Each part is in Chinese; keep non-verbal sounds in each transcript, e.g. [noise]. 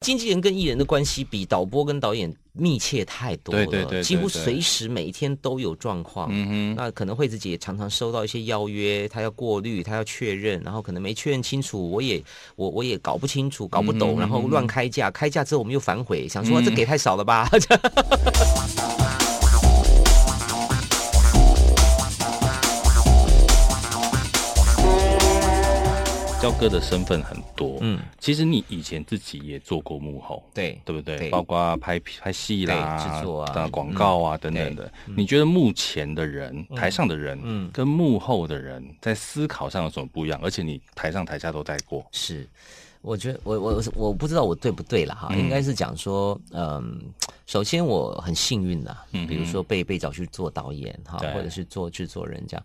经纪人跟艺人的关系比导播跟导演密切太多了，对对对对对，几乎随时每一天都有状况。嗯哼，那可能惠子姐也常常收到一些邀约，她要过滤，她要确认，然后可能没确认清楚，我也我我也搞不清楚，搞不懂，嗯、然后乱开价，开价之后我们又反悔，想说、嗯、这给太少了吧。[laughs] 哥的身份很多，嗯，其实你以前自己也做过幕后，对对不对？对，包括拍拍戏啦、制作啊、广告啊、嗯、等等的。你觉得目前的人、嗯、台上的人，嗯，跟幕后的人在思考上有什么不一样？而且你台上台下都带过，是。我觉得我我我不知道我对不对了哈，应该是讲说，嗯，首先我很幸运的，比如说被被找去做导演哈，或者是做制作人这样。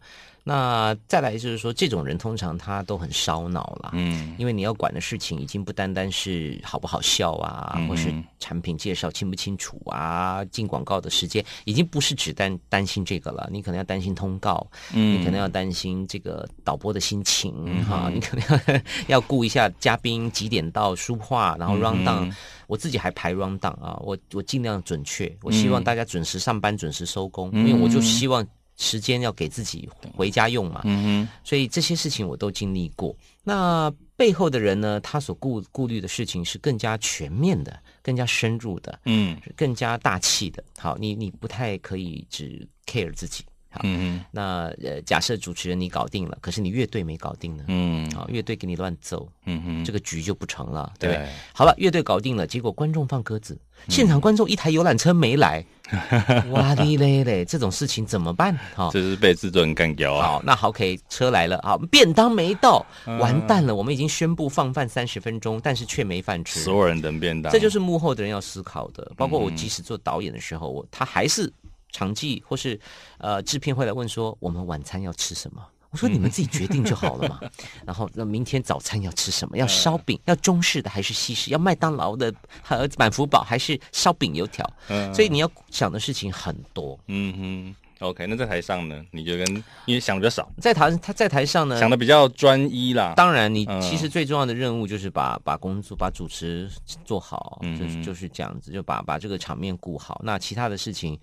那再来就是说，这种人通常他都很烧脑了，嗯，因为你要管的事情已经不单单是好不好笑啊，或是产品介绍清不清楚啊，进广告的时间已经不是只担担心这个了，你可能要担心通告，嗯，你可能要担心这个导播的心情哈，你可能要 [laughs] 要顾一下嘉宾几点到书画，然后 round down，我自己还排 round down 啊，我我尽量准确，我希望大家准时上班，准时收工，因为我就希望。时间要给自己回家用嘛，嗯哼，所以这些事情我都经历过。那背后的人呢，他所顾顾虑的事情是更加全面的、更加深入的，嗯，更加大气的。好，你你不太可以只 care 自己。嗯嗯，那呃，假设主持人你搞定了，可是你乐队没搞定呢？嗯，好，乐队给你乱奏，嗯哼，这个局就不成了，对不对？好了，乐队搞定了，结果观众放鸽子，现场观众一台游览车没来，[laughs] 哇哩嘞嘞，这种事情怎么办？好，这是被制作人干掉啊。好，那好，OK，车来了，好，便当没到，完蛋了，我们已经宣布放饭三十分钟，但是却没饭吃，所有人等便当，这就是幕后的人要思考的。包括我，即使做导演的时候，我他还是。场记或是呃制片会来问说，我们晚餐要吃什么？我说你们自己决定就好了嘛。[laughs] 然后那明天早餐要吃什么？要烧饼？要中式的还是西式？要麦当劳的和满福堡还是烧饼油条？所以你要想的事情很多。嗯哼，OK。那在台上呢？你就跟因为想的少，在台他在台上呢，想的比较专一啦。当然，你其实最重要的任务就是把把工作把主持做好，就是就是这样子，就把把这个场面顾好。那其他的事情。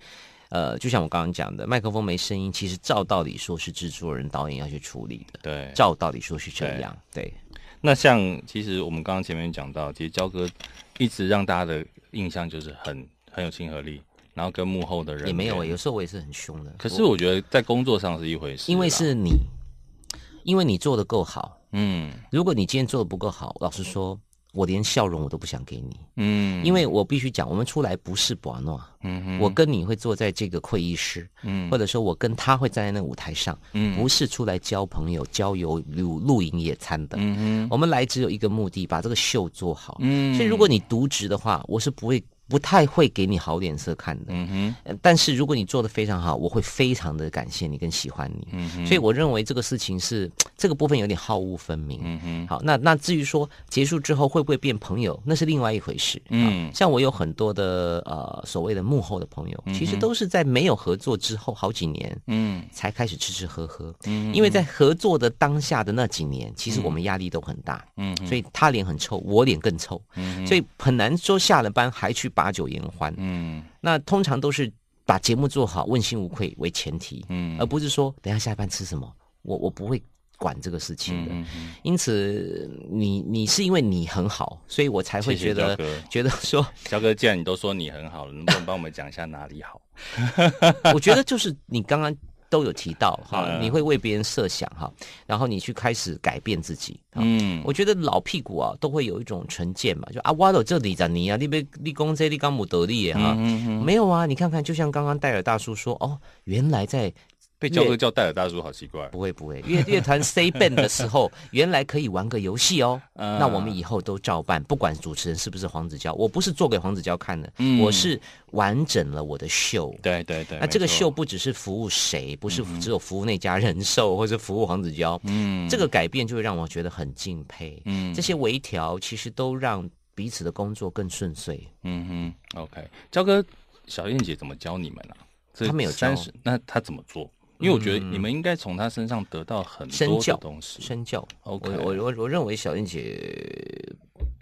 呃，就像我刚刚讲的，麦克风没声音，其实照道理说是制作人、导演要去处理的。对，照道理说是这样。对，对，那像其实我们刚刚前面讲到，其实焦哥一直让大家的印象就是很很有亲和力，然后跟幕后的人也没有，有时候我也是很凶的。可是我觉得在工作上是一回事，因为是你，因为你做的够好。嗯，如果你今天做的不够好，老实说。我连笑容我都不想给你，嗯，因为我必须讲，我们出来不是博诺，嗯哼，我跟你会坐在这个会议室，嗯，或者说我跟他会站在那个舞台上，嗯，不是出来交朋友、郊游、露露营野餐的，嗯哼，我们来只有一个目的，把这个秀做好，嗯，所以如果你渎职的话，我是不会。不太会给你好脸色看的，嗯哼。但是如果你做的非常好，我会非常的感谢你跟喜欢你，嗯哼。所以我认为这个事情是 [tsk] 这个部分有点好恶分明，嗯哼。好，那那至于说结束之后会不会变朋友，那是另外一回事，嗯。像我有很多的呃所谓的幕后的朋友，其实都是在没有合作之后好几年，嗯，才开始吃吃喝喝，嗯。因为在合作的当下的那几年，其实我们压力都很大，嗯。所以他脸很臭，我脸更臭，嗯。所以很难说下了班还去把。把酒言欢，嗯，那通常都是把节目做好，问心无愧为前提，嗯，而不是说等下下班吃什么，我我不会管这个事情的。嗯嗯、因此，你你是因为你很好，所以我才会觉得觉得说，[laughs] 肖哥，既然你都说你很好了，能不能帮我们讲一下哪里好？我觉得就是你刚刚。都有提到哈，你会为别人设想哈，然后你去开始改变自己。嗯，我觉得老屁股啊，都会有一种成见嘛，就啊，挖到这里咋你啊，你被立功这立刚姆得利哈，没有啊，你看看，就像刚刚戴尔大叔说，哦，原来在。被焦哥叫戴尔大叔，好奇怪。不会不会，乐乐团 say band 的时候，[laughs] 原来可以玩个游戏哦。嗯、那我们以后都照办，不管主持人是不是黄子佼，我不是做给黄子佼看的，嗯、我是完整了我的秀。对对对。那这个秀不只是服务谁，不是只有服务那家人寿，或是服务黄子佼。嗯。这个改变就会让我觉得很敬佩。嗯。这些微调其实都让彼此的工作更顺遂。嗯哼。OK，焦哥，小燕姐怎么教你们啊？他没有教，那他怎么做？因为我觉得你们应该从他身上得到很多的东西。身教，身教。OK，我我我认为小燕姐，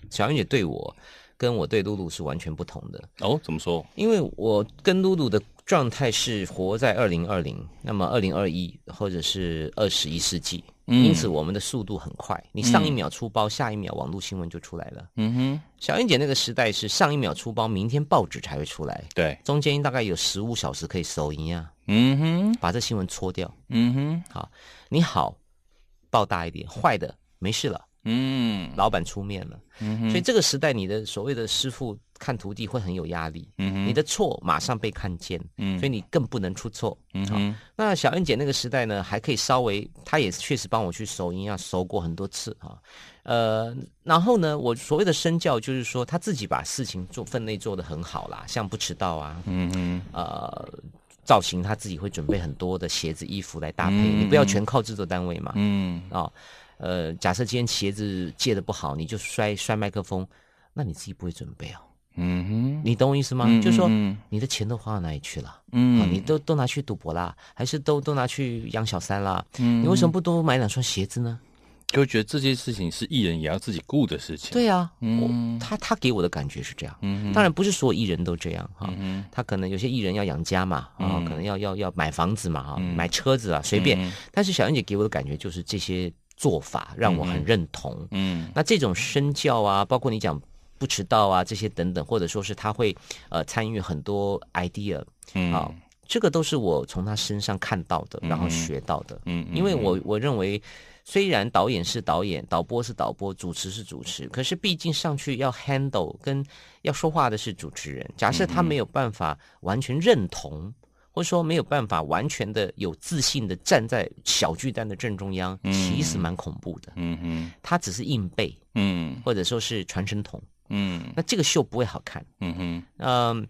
小燕姐对我跟我对露露是完全不同的。哦，怎么说？因为我跟露露的状态是活在二零二零，那么二零二一或者是二十一世纪。因此，我们的速度很快。你上一秒出包，下一秒网络新闻就出来了。嗯哼，小英姐那个时代是上一秒出包，明天报纸才会出来。对，中间大概有十五小时可以收音啊。嗯哼，把这新闻搓掉。嗯哼，好，你好，报大一点，坏的没事了。嗯，老板出面了。嗯哼，所以这个时代，你的所谓的师傅。看徒弟会很有压力，嗯，你的错马上被看见，嗯，所以你更不能出错。那小燕姐那个时代呢，还可以稍微，她也确实帮我去收音啊，收过很多次啊，呃，然后呢，我所谓的身教就是说，她自己把事情做分内做得很好啦，像不迟到啊，嗯嗯，呃，造型她自己会准备很多的鞋子衣服来搭配，嗯，你不要全靠制作单位嘛，嗯。啊，呃，假设今天鞋子借的不好，你就摔摔麦克风，那你自己不会准备啊。嗯哼，你懂我意思吗？嗯、就是说，你的钱都花到哪里去了？嗯，你都都拿去赌博啦，还是都都拿去养小三啦？嗯，你为什么不多买两双鞋子呢？就觉得这件事情是艺人也要自己顾的事情。对啊，嗯，他他给我的感觉是这样。嗯，当然不是所有艺人都这样哈。嗯，他可能有些艺人要养家嘛，啊，可能要要要买房子嘛，啊，买车子啊，随便。但是小燕姐给我的感觉就是这些做法让我很认同。嗯，那这种身教啊，包括你讲。不迟到啊，这些等等，或者说是他会呃参与很多 idea，嗯，啊，这个都是我从他身上看到的，然后学到的。嗯，因为我我认为，虽然导演是导演，导播是导播，主持是主持，可是毕竟上去要 handle 跟要说话的是主持人。假设他没有办法完全认同，或者说没有办法完全的有自信的站在小巨蛋的正中央，其实蛮恐怖的。嗯嗯，他只是硬背，嗯，或者说是传声筒。嗯，那这个秀不会好看。嗯哼，嗯。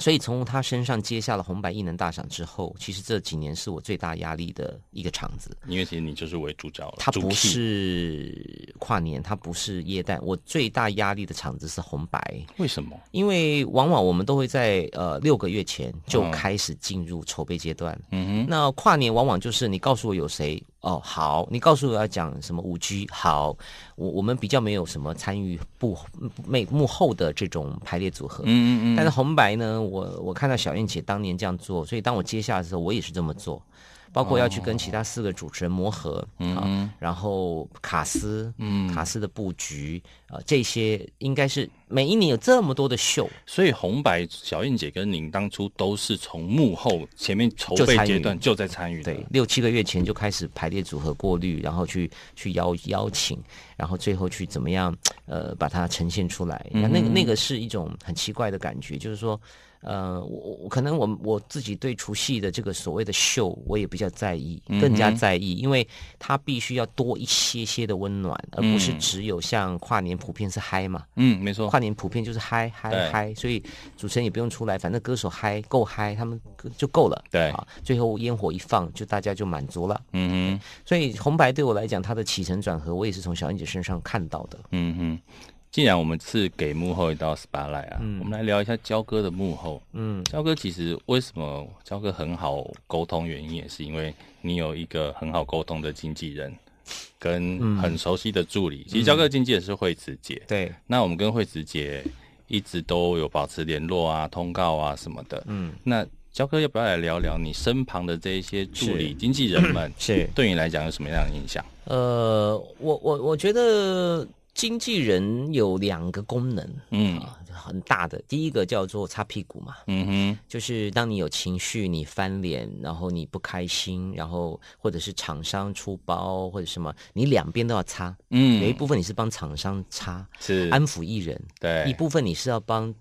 所以从他身上接下了红白艺能大赏之后，其实这几年是我最大压力的一个场子。因为其实你就是为主角了。他不是跨年，他不是耶诞，我最大压力的场子是红白。为什么？因为往往我们都会在呃六个月前就开始进入筹备阶段。嗯哼。那跨年往往就是你告诉我有谁哦，好，你告诉我要讲什么五 G，好，我我们比较没有什么参与幕幕幕后的这种排列组合。嗯嗯嗯。但是红白呢？我我看到小燕姐当年这样做，所以当我接下的时候，我也是这么做，包括要去跟其他四个主持人磨合，嗯、啊，然后卡斯，嗯，卡斯的布局啊，这些应该是每一年有这么多的秀，所以红白小燕姐跟您当初都是从幕后前面筹备阶段就在参与，对，六七个月前就开始排列组合过滤，然后去去邀邀请，然后最后去怎么样呃把它呈现出来，那那个那个是一种很奇怪的感觉，就是说。呃，我我可能我我自己对除夕的这个所谓的秀，我也比较在意，更加在意，因为它必须要多一些些的温暖，而不是只有像跨年普遍是嗨嘛。嗯，没错，跨年普遍就是嗨嗨嗨，所以主持人也不用出来，反正歌手嗨够嗨，他们就够了。对啊，最后烟火一放，就大家就满足了。嗯哼，所以红白对我来讲，它的起承转合，我也是从小燕姐身上看到的。嗯哼。既然我们是给幕后一道 spotlight 啊，嗯、我们来聊一下焦哥的幕后。嗯，焦哥其实为什么焦哥很好沟通，原因也是因为你有一个很好沟通的经纪人，跟很熟悉的助理。嗯、其实交割经纪人是惠子姐。对，那我们跟惠子姐一直都有保持联络啊，通告啊什么的。嗯，那焦哥要不要来聊聊你身旁的这一些助理、经纪人们，是对你来讲有什么样的印象？呃，我我我觉得。经纪人有两个功能，嗯。啊，很大的。第一个叫做擦屁股嘛，嗯哼，就是当你有情绪，你翻脸，然后你不开心，然后或者是厂商出包或者什么，你两边都要擦。嗯，有一部分你是帮厂商擦，是。安抚艺人，对，一部分你是要帮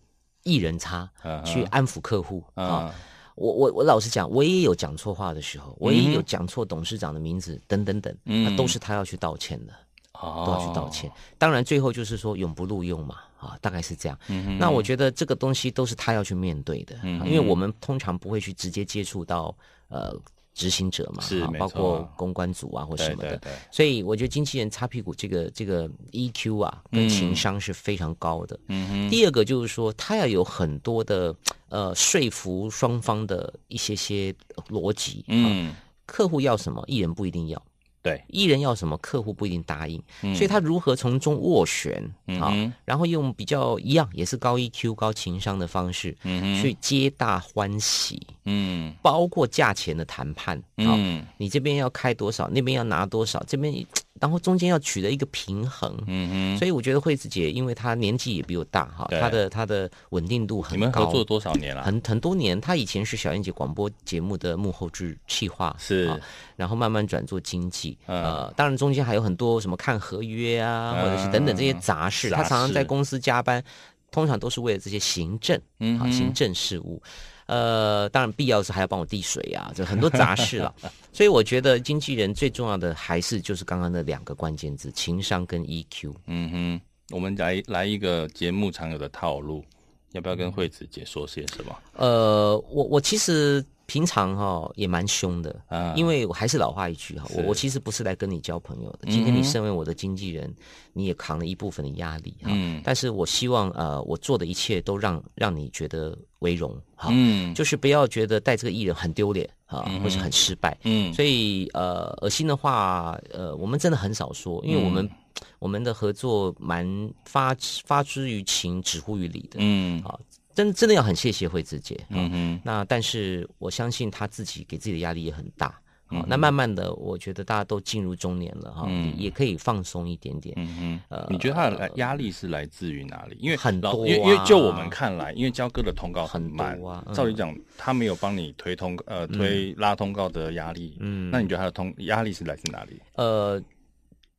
艺人擦，嗯、去安抚客户。啊。啊我我我老实讲，我也有讲错话的时候，我也有讲错董事长的名字，等等等，那都是他要去道歉的。都要去道歉，当然最后就是说永不录用嘛，啊，大概是这样。嗯、哼那我觉得这个东西都是他要去面对的，嗯、因为我们通常不会去直接接触到呃执行者嘛，是啊，包括公关组啊或什么的。对对对，所以我觉得经纪人擦屁股这个这个 EQ 啊跟情商是非常高的。嗯哼。第二个就是说他要有很多的呃说服双方的一些些逻辑。嗯。客户要什么，艺人不一定要。对，艺人要什么，客户不一定答应，嗯、所以他如何从中斡旋啊？嗯、然后用比较一样，也是高 EQ、高情商的方式，嗯，去皆大欢喜，嗯，包括价钱的谈判，嗯，你这边要开多少，那边要拿多少，这边。然后中间要取得一个平衡，嗯哼，所以我觉得惠子姐，因为她年纪也比我大哈，她的她的稳定度很高。你们合作多少年了？很很多年。她以前是小燕姐广播节目的幕后制企划，是，然后慢慢转做经纪，呃，当然中间还有很多什么看合约啊，或者是等等这些杂事。她常常在公司加班，通常都是为了这些行政，嗯，行政事务。呃，当然必要时还要帮我递水啊，这很多杂事了。[laughs] 所以我觉得经纪人最重要的还是就是刚刚那两个关键字：情商跟 EQ。嗯哼，我们来来一个节目常有的套路，要不要跟惠子姐说些什么？呃，我我其实。平常哈、哦、也蛮凶的，啊，因为我还是老话一句哈，我我其实不是来跟你交朋友的。今天你身为我的经纪人，你也扛了一部分的压力哈。嗯，但是我希望呃，我做的一切都让让你觉得为荣哈。嗯，就是不要觉得带这个艺人很丢脸啊，或是很失败。嗯，所以呃，恶心的话呃，我们真的很少说，因为我们、嗯、我们的合作蛮发发之于情，止乎于理的。嗯，好。真真的要很谢谢惠子姐，嗯哼，那但是我相信她自己给自己的压力也很大，好，那慢慢的，我觉得大家都进入中年了哈，嗯也可以放松一点点，嗯哼，呃，你觉得他的压力是来自于哪里？因为很多，因为因为就我们看来，因为焦哥的通告很慢啊，照理讲他没有帮你推通呃推拉通告的压力，嗯，那你觉得他的通压力是来自哪里？呃。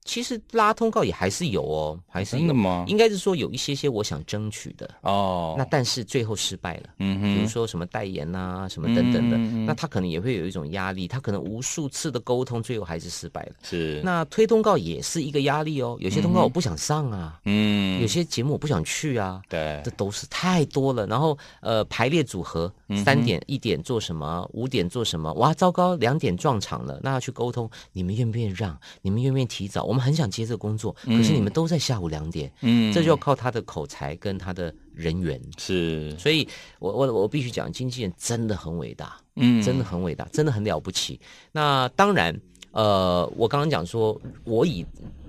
其实拉通告也还是有哦，还是有真的吗？应该是说有一些些我想争取的哦，那但是最后失败了，嗯哼，比如说什么代言呐，什么等等的，嗯、那他可能也会有一种压力，他可能无数次的沟通，最后还是失败了。是，那推通告也是一个压力哦，有些通告我不想上啊，嗯，有些节目我不想去啊，对，这都是太多了。然后呃，排列组合，三点一点做什么，五点做什么，哇，糟糕，两点撞场了，那要去沟通，你们愿不愿意让？你们愿不愿意提早？我们。很想接这个工作，可是你们都在下午两点，嗯，这就要靠他的口才跟他的人缘，是，所以我我我必须讲，经纪人真的很伟大，嗯，真的很伟大，真的很了不起。那当然，呃，我刚刚讲说，我以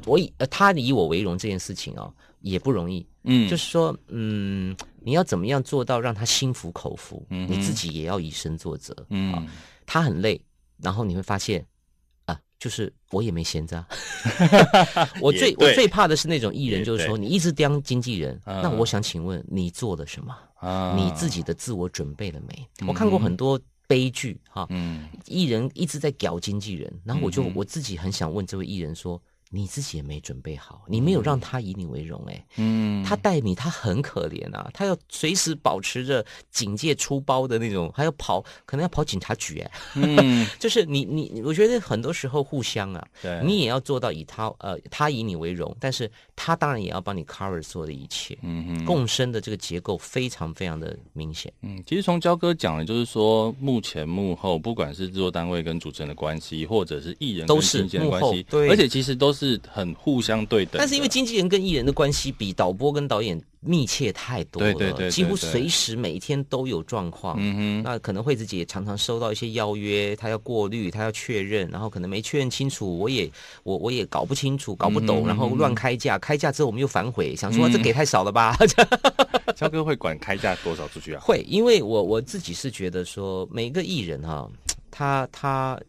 我以呃他以我为荣这件事情哦，也不容易，嗯，就是说，嗯，你要怎么样做到让他心服口服，嗯，你自己也要以身作则，嗯，他很累，然后你会发现。就是我也没闲着，[laughs] 我最我最怕的是那种艺人，就是说你一直当经纪人，那我想请问你做了什么？你自己的自我准备了没？我看过很多悲剧哈，艺人一直在屌经纪人，然后我就我自己很想问这位艺人说。你自己也没准备好，你没有让他以你为荣，哎，嗯，他带你，他很可怜啊，他要随时保持着警戒出包的那种，还要跑，可能要跑警察局，哎，嗯，[laughs] 就是你你，我觉得很多时候互相啊，对，你也要做到以他呃，他以你为荣，但是他当然也要帮你 cover 所有的一切，嗯嗯，共生的这个结构非常非常的明显，嗯，其实从焦哥讲的，就是说幕前幕后，不管是制作单位跟主持人的关系，或者是艺人跟经纪人的关系，对，而且其实都是。是很互相对等，但是因为经纪人跟艺人的关系比导播跟导演密切太多了，对对对，对，几乎随时每一天都有状况。嗯哼，那可能惠子姐常常收到一些邀约，她要过滤，她要确认，然后可能没确认清楚，我也我我也搞不清楚，搞不懂，嗯、然后乱开价，开价之后我们又反悔，想说、嗯、这给太少了吧？[laughs] 肖哥会管开价多少出去啊？会，因为我我自己是觉得说，每个艺人哈、啊，他他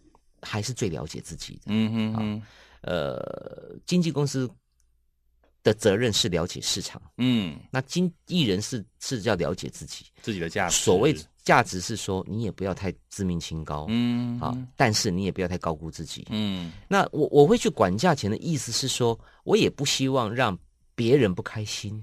还是最了解自己的。嗯哼哼。呃，经纪公司的责任是了解市场，嗯，那经艺人是是要了解自己。自己的价值。所谓价值是说，你也不要太自命清高，嗯。啊，但是你也不要太高估自己，嗯。那我我会去管价钱的意思是说，我也不希望让别人不开心，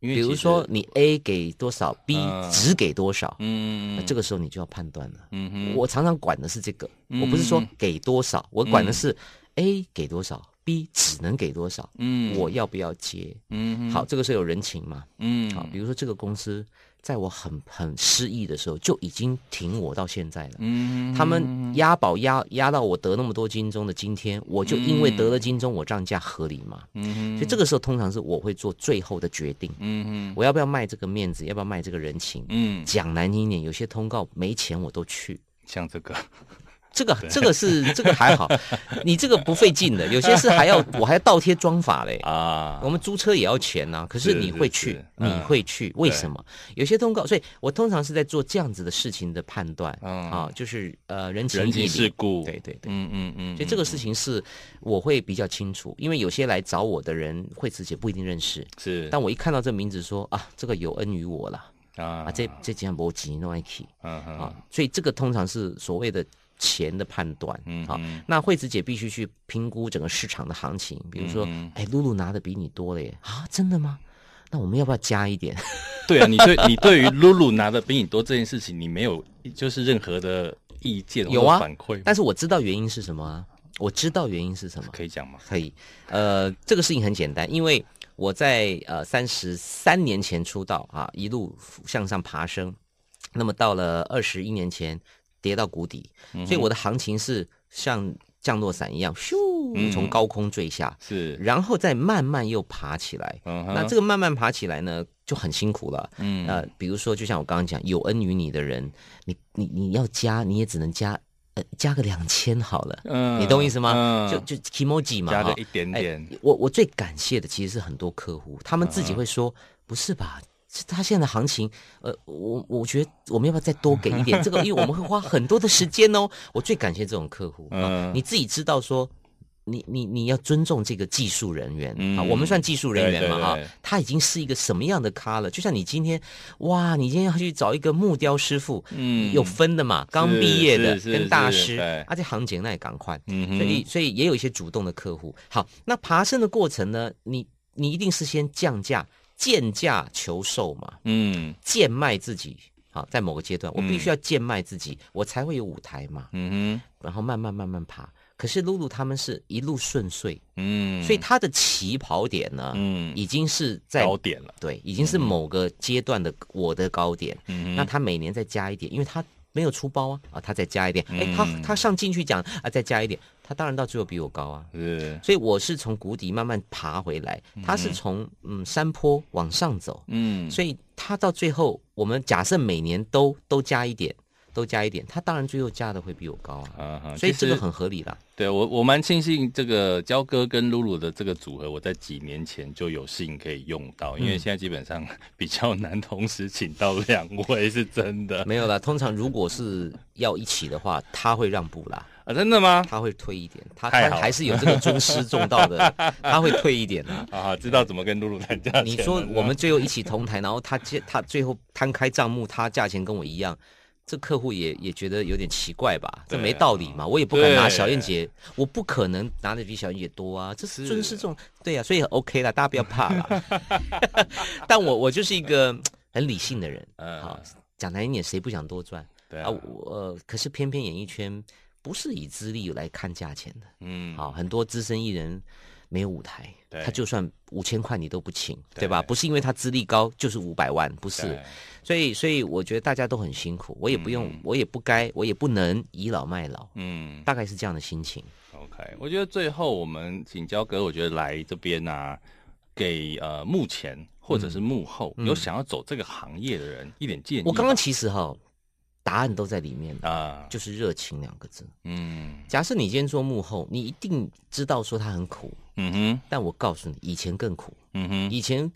因为比如说你 A 给多少，B 只给多少，嗯，那这个时候你就要判断了，嗯哼。我常常管的是这个，我不是说给多少，我管的是。A 给多少，B 只能给多少，嗯，我要不要接？嗯，好，这个是有人情嘛，嗯，好，比如说这个公司在我很很失意的时候就已经挺我到现在了，嗯，他们押宝押押到我得那么多金钟的今天，我就因为得了金钟，我涨价合理嘛，嗯，所以这个时候通常是我会做最后的决定，嗯，我要不要卖这个面子，要不要卖这个人情？嗯，讲难听一点，有些通告没钱我都去，像这个。这个这个是这个还好，你这个不费劲的，有些是还要我还要倒贴装法嘞啊。我们租车也要钱呐、啊，可是你会去，是是是你会去，为什么？有些通告，所以我通常是在做这样子的事情的判断、嗯、啊，就是呃人情人情世故，对对对，嗯嗯嗯，所以这个事情是我会比较清楚，因为有些来找我的人，惠子姐不一定认识，是，但我一看到这名字说啊，这个有恩于我了啊，啊，这这几样波吉诺艾奇，嗯嗯，啊，所以这个通常是所谓的。钱的判断，嗯，好，那惠子姐必须去评估整个市场的行情，比如说，哎、嗯，露露拿的比你多了耶，啊，真的吗？那我们要不要加一点？对啊，你对，你对于露露拿的比你多这件事情，你没有就是任何的意见有啊反馈？但是我知道原因是什么啊？我知道原因是什么？可以讲吗？可以，呃，这个事情很简单，因为我在呃三十三年前出道啊，一路向上爬升，那么到了二十一年前。跌到谷底，所以我的行情是像降落伞一样，咻，从高空坠下，是，然后再慢慢又爬起来。那这个慢慢爬起来呢，就很辛苦了。嗯，呃，比如说，就像我刚刚讲，有恩于你的人，你你你要加，你也只能加，呃，加个两千好了。嗯，你懂我意思吗？就就 kimoji 嘛，加了一点点。我我最感谢的其实是很多客户，他们自己会说，不是吧？他现在的行情，呃，我我觉得我们要不要再多给一点？这个，因为我们会花很多的时间哦。我最感谢这种客户，嗯，你自己知道说，你你你要尊重这个技术人员，啊，我们算技术人员嘛，哈，他已经是一个什么样的咖了？就像你今天，哇，你今天要去找一个木雕师傅，嗯，有分的嘛，刚毕业的跟大师，而且行情那也赶快，嗯，所以所以也有一些主动的客户。好，那爬升的过程呢，你你一定是先降价。贱价求售嘛，嗯，贱卖自己，好，在某个阶段，我必须要贱卖自己，嗯，我才会有舞台嘛，嗯哼，然后慢慢慢慢爬。可是露露他们是一路顺遂，嗯，所以他的起跑点呢，嗯，已经是在高点了，对，已经是某个阶段的我的高点，嗯，那他每年再加一点，因为他。没有出包啊啊，他再加一点，哎，他他上进去讲啊，再加一点，他当然到最后比我高啊，是，所以我是从谷底慢慢爬回来，他是从嗯山坡往上走，嗯，所以他到最后，我们假设每年都都加一点。都加一点，他当然最后加的会比我高啊，啊，所以这个很合理啦。对我，我蛮庆幸这个焦哥跟露露的这个组合，我在几年前就有幸可以用到，嗯、因为现在基本上比较难同时请到两位，是真的。没有啦，通常如果是要一起的话，他会让步啦。啊，真的吗？他会退一点，他他还是有这个尊师重道的，[laughs] 他会退一点的。啊，知道怎么跟露露谈价钱。你说我们最后一起同台，然后他他最后摊开账目，他价钱跟我一样。这客户也也觉得有点奇怪吧？这没道理嘛！我也不敢拿小燕姐，我不可能拿的比小燕姐多啊！这是尊师重，对呀、啊，所以 OK 啦，大家不要怕了。[laughs] 但我我就是一个很理性的人，嗯，好，讲难听点，谁不想多赚？对啊，我、呃、可是偏偏演艺圈不是以资历来看价钱的，嗯，好，很多资深艺人没有舞台，他就算五千块你都不请，对吧？不是因为他资历高就是五百万，不是。所以，所以我觉得大家都很辛苦，我也不用，嗯、我也不该，我也不能倚老卖老，嗯，大概是这样的心情。OK，我觉得最后我们请焦哥，我觉得来这边啊，给呃幕前或者是幕后、嗯、有想要走这个行业的人、嗯、一点建议。我刚刚其实哈，答案都在里面。啊，就是热情两个字。嗯，假设你今天做幕后，你一定知道说他很苦，嗯哼，但我告诉你，以前更苦，嗯哼，以前。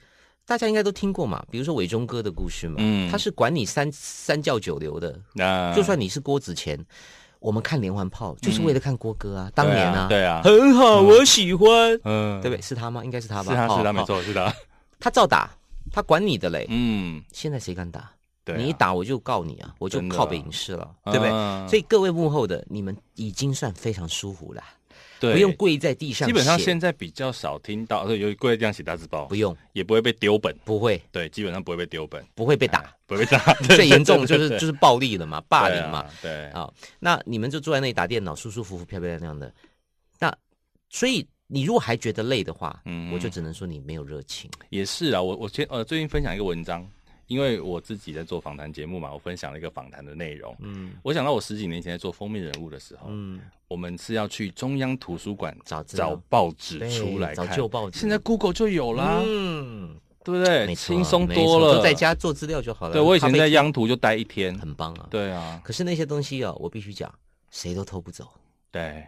大家应该都听过嘛，比如说伟忠哥的故事嘛，嗯，他是管你三三教九流的，啊，就算你是郭子乾，我们看连环炮就是为了看郭哥啊，当年啊，对啊，很好，我喜欢，嗯，对不对？是他吗？应该是他吧，是他是他没错，是他，他照打，他管你的嘞，嗯，现在谁敢打？你一打我就告你啊，我就靠北影视了，对不对？所以各位幕后的你们已经算非常舒服了。对，不用跪在地上。基本上现在比较少听到，有跪在地上写大字报，不用，也不会被丢本，不会。对，基本上不会被丢本，不会被打，不会被打。[laughs] [laughs] 最严重就是就是暴力了嘛，霸凌嘛。对啊，那你们就坐在那里打电脑，舒舒服服、漂漂亮亮的。那所以你如果还觉得累的话，嗯，我就只能说你没有热情。也是啊，我我前呃最近分享一个文章。因为我自己在做访谈节目嘛，我分享了一个访谈的内容。嗯，我想到我十几年前在做封面人物的时候，嗯，我们是要去中央图书馆找找报纸出来看，找旧报纸。现在 Google 就有啦，嗯，对不对？轻松多了，就在家做资料就好了。对，我以前在央图就待一天，很棒啊。对啊，可是那些东西啊，我必须讲，谁都偷不走。对，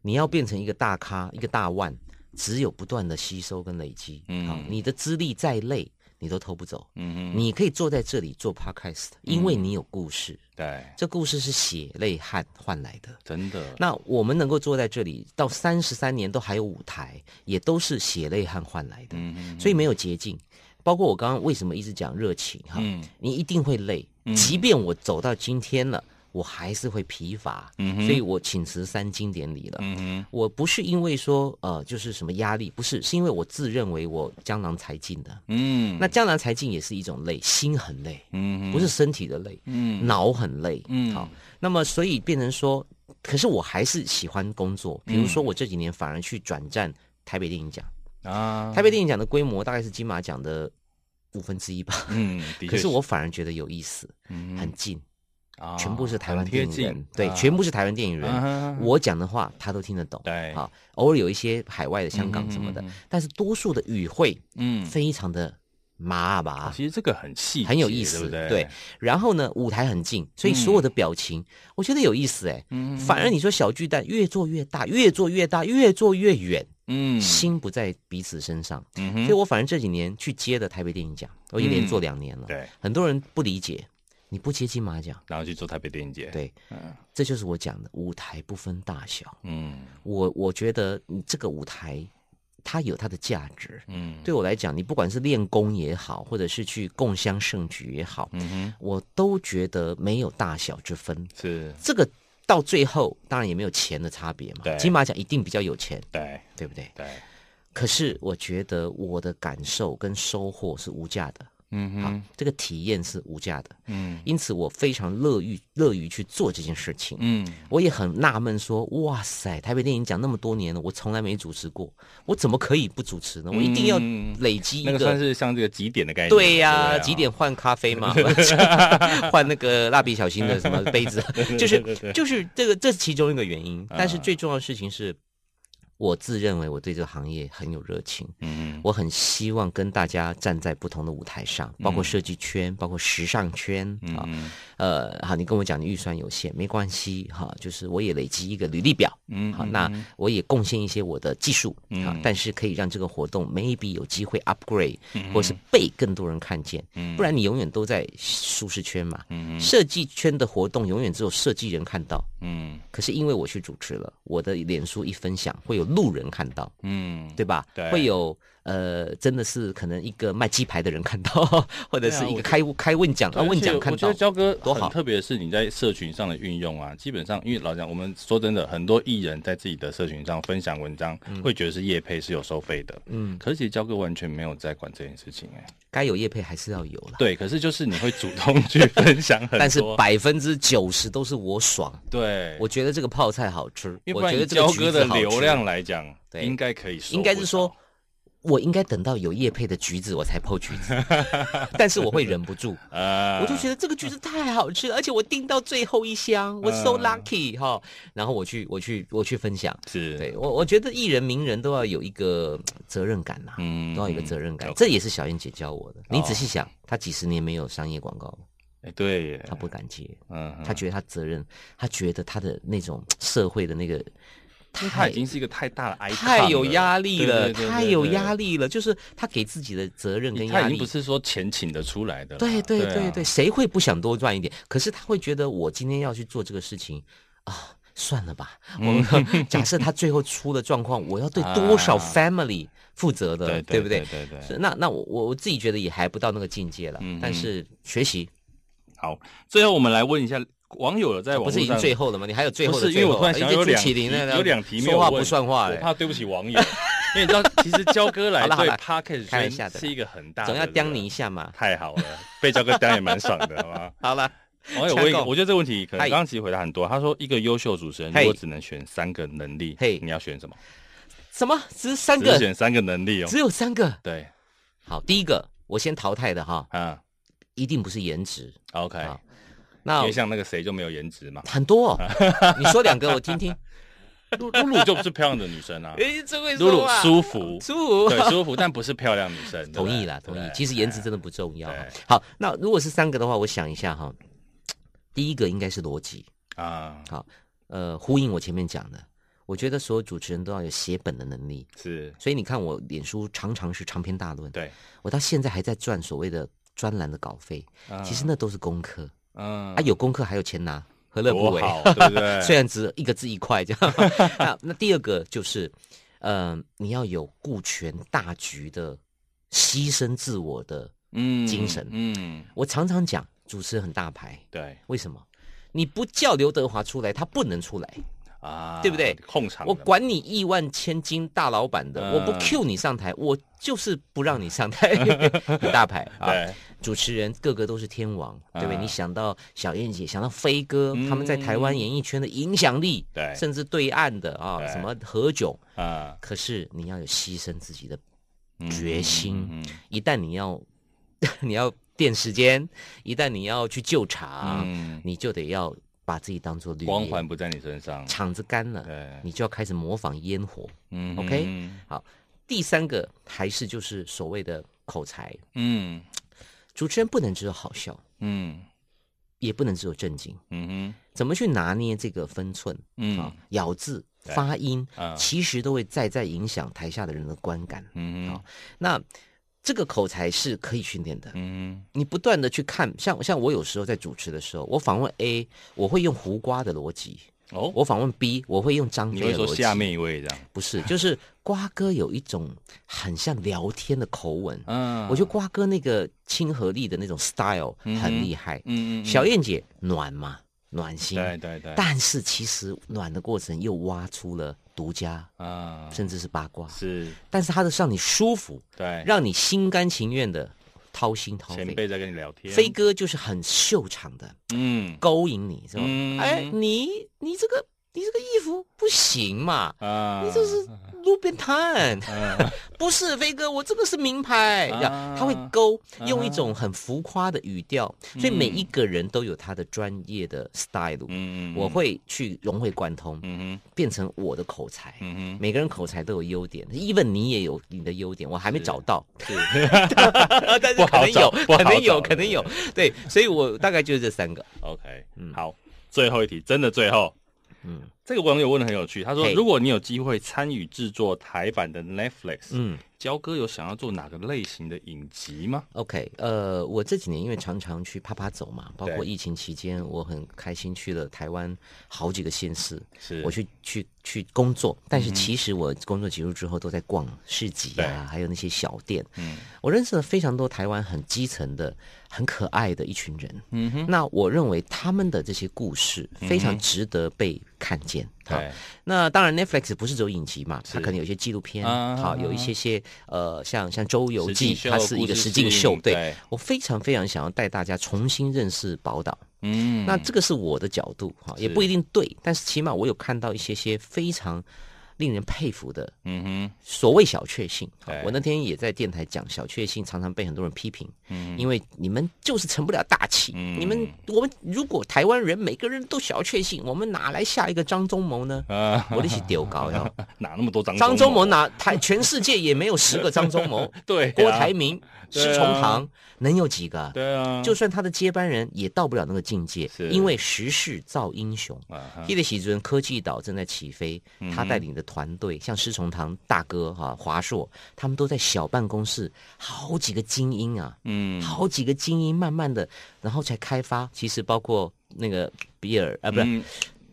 你要变成一个大咖，一个大腕，只有不断的吸收跟累积。嗯，好，你的资历再累。你都偷不走，嗯哼，你可以坐在这里做 podcast，因为你有故事，嗯、对，这故事是血泪汗换来的，真的。那我们能够坐在这里到三十三年都还有舞台，也都是血泪汗换来的，嗯哼，所以没有捷径。包括我刚刚为什么一直讲热情哈，嗯，你一定会累，即便我走到今天了。我还是会疲乏，嗯、所以我请辞三金典礼了。嗯、我不是因为说呃，就是什么压力，不是，是因为我自认为我江郎才尽的。嗯，那江郎才尽也是一种累，心很累，嗯，不是身体的累，嗯，脑很累，嗯，好，那么所以变成说，可是我还是喜欢工作。比如说我这几年反而去转战台北电影奖。啊，台北电影奖的规模大概是金马奖的五分之一吧。嗯，可是我反而觉得有意思，嗯，很近。全部是台湾电影人，对，全部是台湾电影人。我讲的话他都听得懂，对，好，偶尔有一些海外的香港什么的，但是多数的语汇，嗯，非常的麻吧。其实这个很细，很有意思，对。然后呢，舞台很近，所以所有的表情，我觉得有意思，哎，反而你说小巨蛋越做越大，越做越大，越做越远，嗯，心不在彼此身上，嗯，所以我反正这几年去接的台北电影奖，我已经连做两年了，对，很多人不理解。你不接金马奖，然后去做台北电影节，对，嗯，这就是我讲的舞台不分大小，嗯，我我觉得你这个舞台它有它的价值，嗯，对我来讲，你不管是练功也好，或者是去共襄盛举也好，嗯哼，我都觉得没有大小之分，是。这个到最后当然也没有钱的差别嘛，对，金马奖一定比较有钱，对，对不对？对，可是我觉得我的感受跟收获是无价的。嗯哼，好，这个体验是无价的。嗯，因此我非常乐于乐于去做这件事情。嗯，我也很纳闷说，哇塞，台北电影奖那么多年了，我从来没主持过，我怎么可以不主持呢？我一定要累积一个，那个算是像这个几点的概念。对呀，几点换咖啡嘛，[laughs] [laughs] 换那个蜡笔小新的什么杯子，[laughs] 就是就是这个这是其中一个原因。但是最重要的事情是。我自认为我对这个行业很有热情，嗯，我很希望跟大家站在不同的舞台上，包括设计圈，包括时尚圈啊，呃，好，你跟我讲你预算有限，没关系哈，就是我也累积一个履历表，嗯，好，那我也贡献一些我的技术，啊，但是可以让这个活动 maybe 有机会 upgrade，或是被更多人看见，嗯。不然你永远都在舒适圈嘛，嗯，设计圈的活动永远只有设计人看到，嗯，可是因为我去主持了，我的脸书一分享会有。路人看到，嗯，对吧？对，会有呃，真的是可能一个卖鸡排的人看到，或者是一个开开问奖啊问讲看到。我觉得焦哥多好，特别是你在社群上的运用啊，基本上因为老讲，我们说真的，很多艺人在自己的社群上分享文章，会觉得是业配是有收费的，嗯，可是其实焦哥完全没有在管这件事情，哎，该有业配还是要有了，对，可是就是你会主动去分享很多，[laughs] 但是百分之九十都是我爽，对，我觉得这个泡菜好吃，我觉得焦哥的流量来讲。对，应该可以说，应该是说，我应该等到有叶配的橘子，我才剖橘子，[laughs] 但是我会忍不住，啊，我就觉得这个橘子太好吃了，而且我订到最后一箱，我 so lucky 哈，然后我去，我去，我去分享，是。对我，我觉得艺人名人都要有一个责任感呐，嗯，都要有一个责任感，这也是小燕姐教我的。你仔细想，她几十年没有商业广告，哎，对，她不敢接，嗯，她觉得她责任，她觉得她的那种社会的那个。他已经是一个太大的 icon，太有压力了，太有压力了。就是他给自己的责任跟压力，他已经不是说钱请得出来的。对对对对，谁会不想多赚一点？可是他会觉得，我今天要去做这个事情啊，算了吧。我们 [laughs] 假设他最后出了状况，我要对多少 family 负责的，对不对？对对。是那那我我自己觉得也还不到那个境界了，但是学习。好，最后我们来问一下。网友在网络上不是已经最后了吗？你还有最后的？是因为我突然想有两题，有两题没有问，说话不算话，我怕对不起网友。[laughs] 因为你知道，其实焦哥来对 Podcast 圈是一个很大的，总要刁你一下嘛。太好了，被焦哥刁也蛮爽的，好吗？[laughs] 好了，[laughs] 网友问，我觉得这个问题可能刚刚其实回答很多。他说，一个优秀主持人如果只能选三个能力，嘿，你要选什么？什么？只是三个？只选三个能力哦，只有三个。对，好，第一个我先淘汰的哈，啊，一定不是颜值。OK。那因为像那个谁就没有颜值嘛，很多，[laughs] 你说两个我听听。露露就不是漂亮的女生啊，[laughs] 哎，这位露露舒服，舒服，对，舒服，但不是漂亮女生。[laughs] 同意啦，同意。其实颜值真的不重要。好，那如果是三个的话，我想一下哈，第一个应该是逻辑。啊。好，呃，呼应我前面讲的，我觉得所有主持人都要有写本的能力。是，所以你看我脸书常常是长篇大论，对，我到现在还在赚所谓的专栏的稿费，嗯、其实那都是功课。嗯，啊，有功课还有钱拿，何乐不为？对不对？[laughs] 虽然只一个字一块这样。那 [laughs] 那第二个就是，呃，你要有顾全大局的牺牲自我的嗯精神。嗯，嗯我常常讲，主持人很大牌，对，为什么？你不叫刘德华出来，他不能出来啊，对不对？控场，我管你亿万千金大老板的，嗯、我不 cue 你上台，我就是不让你上台，很 [laughs] 大牌。啊。主持人个个都是天王，对不对？嗯、你想到小燕姐，想到飞哥，嗯、他们在台湾演艺圈的影响力，对，甚至对岸的啊，什么何炅啊，可是你要有牺牲自己的决心，一旦你要，[laughs] 你要。垫时间，一旦你要去救场，嗯、你就得要把自己当做绿，光环不在你身上，场子干了，对你就要开始模仿烟火。嗯，OK，好，第三个还是就是所谓的口才。嗯，主持人不能只有好笑，嗯，也不能只有正经。嗯哼，怎么去拿捏这个分寸？嗯，啊，咬字、发音，嗯、其实都会再再影响台下的人的观感。嗯哼，好，那。这个口才是可以训练的。嗯，你不断的去看，像像我有时候在主持的时候，我访问 A，我会用胡瓜的逻辑。哦，我访问 B，我会用张飞的逻辑。你会说下面一位这样？不是，就是瓜哥有一种很像聊天的口吻。嗯，我觉得瓜哥那个亲和力的那种 style 很厉害。嗯嗯。小燕姐暖嘛，暖心。对对对。但是其实暖的过程又挖出了。独家啊，甚至是八卦。是，但是他的让你舒服，对，让你心甘情愿的掏心掏肺。前辈在跟你聊天，飞哥就是很秀场的，嗯，勾引你是吧？嗯，哎，你你这个你这个衣服不行嘛，啊，你这是。路边摊，[laughs] 不是飞哥，我这个是名牌。他会勾，用一种很浮夸的语调，所以每一个人都有他的专业的 style。嗯，我会去融会贯通，嗯，变成我的口才。嗯，每个人口才都有优点，even 你也有你的优点，我还没找到。对，[laughs] 但是可能有，可能有，可能有。对，所以我大概就是这三个。OK，嗯，好，最后一题，真的最后。嗯，这个网友问的很有趣，他说：“如果你有机会参与制作台版的 Netflix，嗯，焦哥有想要做哪个类型的影集吗？”OK，呃，我这几年因为常常去啪啪走嘛，包括疫情期间，我很开心去了台湾好几个县市，是。我去去去工作，但是其实我工作结束之后都在逛市集啊，还有那些小店，嗯，我认识了非常多台湾很基层的、很可爱的一群人，嗯哼，那我认为他们的这些故事非常值得被看见。好，那当然，Netflix 不是只有影集嘛，它可能有些纪录片，好，有一些些呃，像像《周游记》，它是一个实境秀。对，我非常非常想要带大家重新认识宝岛。嗯，那这个是我的角度哈，也不一定对，但是起码我有看到一些些非常。令人佩服的，嗯哼，所谓小确幸，对。我那天也在电台讲，小确幸常常被很多人批评，嗯，因为你们就是成不了大器，嗯，你们我们如果台湾人每个人都小确幸，我们哪来下一个张忠谋呢？啊，我的是丢高呀，[laughs] 哪那么多张张忠谋？哪台全世界也没有十个张忠谋，[laughs] 对、啊，郭台铭、施崇棠能有几个？对啊，就算他的接班人也到不了那个境界，因为时势造英雄。啊，记得喜尊科技岛正在起飞，他带领的团队像施崇棠大哥哈华硕，他们都在小办公室，好几个精英啊，嗯，好几个精英，慢慢的，然后才开发。其实包括那个比尔啊，不是、嗯、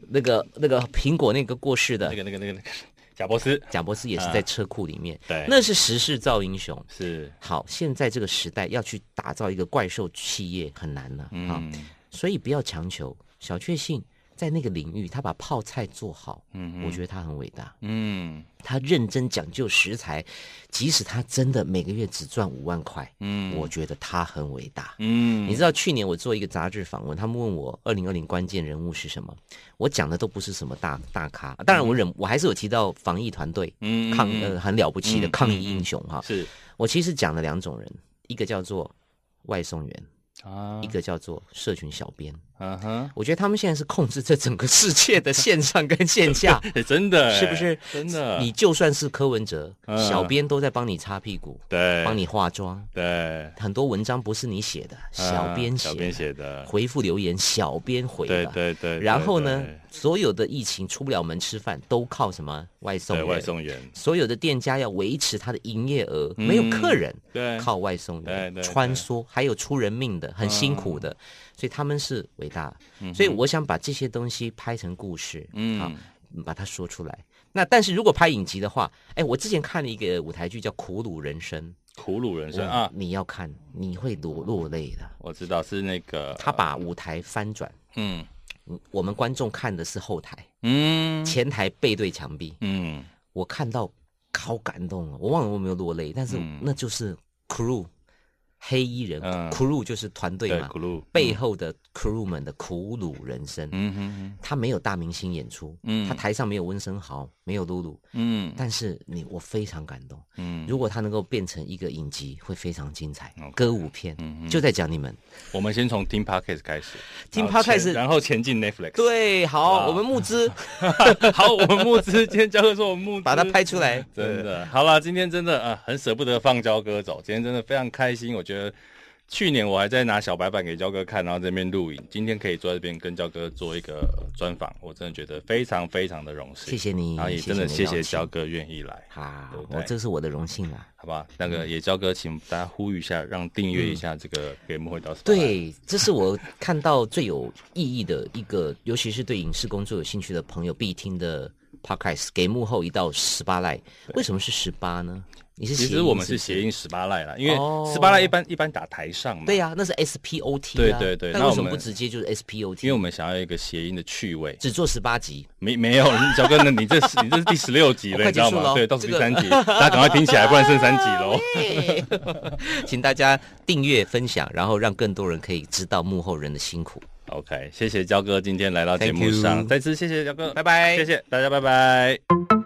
那个那个苹果那个过世的那个那个那个那个贾伯斯，贾伯斯也是在车库里面，啊、对，那是时势造英雄。是好，现在这个时代要去打造一个怪兽企业很难了，嗯，所以不要强求小确幸。在那个领域，他把泡菜做好，嗯，我觉得他很伟大，嗯，他认真讲究食材，即使他真的每个月只赚五万块，嗯，我觉得他很伟大，嗯，你知道去年我做一个杂志访问，他们问我二零二零关键人物是什么，我讲的都不是什么大大咖，当然我忍，我还是有提到防疫团队，嗯，抗呃很了不起的抗疫英雄哈，是。我其实讲了两种人，一个叫做外送员。啊，一个叫做社群小编嗯哼，我觉得他们现在是控制这整个世界的线上跟线下，[laughs] 真的是不是？真的，你就算是柯文哲，小编都在帮你擦屁股，对，帮你化妆，对，很多文章不是你写的，小编写，小编写的，回复留言小编回的，对对对。然后呢，所有的疫情出不了门吃饭，都靠什么外送员？外送员。所有的店家要维持他的营业额，没有客人，对，靠外送员穿梭，还有出人命的，很辛苦的。所以他们是伟大，所以我想把这些东西拍成故事，嗯，好，把它说出来。那但是如果拍影集的话，哎，我之前看了一个舞台剧叫《苦鲁人生》，苦鲁人生啊，你要看，你会落落泪的。我知道是那个他把舞台翻转，嗯，我们观众看的是后台，嗯，前台背对墙壁，嗯，我看到好感动，我忘了我有没有落泪，但是那就是 crew。黑衣人，crew 就是团队嘛，背后的 crew 们的苦鲁人生。嗯哼，他没有大明星演出，嗯，他台上没有温昇豪，没有露露，嗯，但是你我非常感动，嗯，如果他能够变成一个影集，会非常精彩，歌舞片，就在讲你们。我们先从听 podcast 开始，听 podcast，然后前进 Netflix。对，好，我们募资，[laughs] 好，我们募资。今天焦哥说我们募资，把它拍出来，真的。好了，今天真的啊，很舍不得放焦哥走，今天真的非常开心，我。觉得去年我还在拿小白板给焦哥看，然后这边录影。今天可以坐在这边跟焦哥做一个专访，我真的觉得非常非常的荣幸。谢谢你，然后也真的谢谢焦哥愿意来。好，我这是我的荣幸啊，好吧？那个也焦哥，请大家呼吁一下，让订阅一下这个给幕后到。对，这是我看到最有意义的一个，尤其是对影视工作有兴趣的朋友必听的 Podcast。给幕后一道十八赖，为什么是十八呢？其实我们是谐音十八赖啦，因为十八赖一般一般打台上嘛。对呀，那是 S P O T。对对对，那为什么不直接就是 S P O T？因为我们想要一个谐音的趣味。只做十八集？没没有，小哥，那你这是你这是第十六集了，你知道吗？对，倒数第三集，大家赶快听起来，不然剩三集喽。[laughs] 请大家订阅、分享，然后让更多人可以知道幕后人的辛苦。OK，谢谢焦哥今天来到节目上，再次谢谢焦哥，拜拜，谢谢大家，拜拜。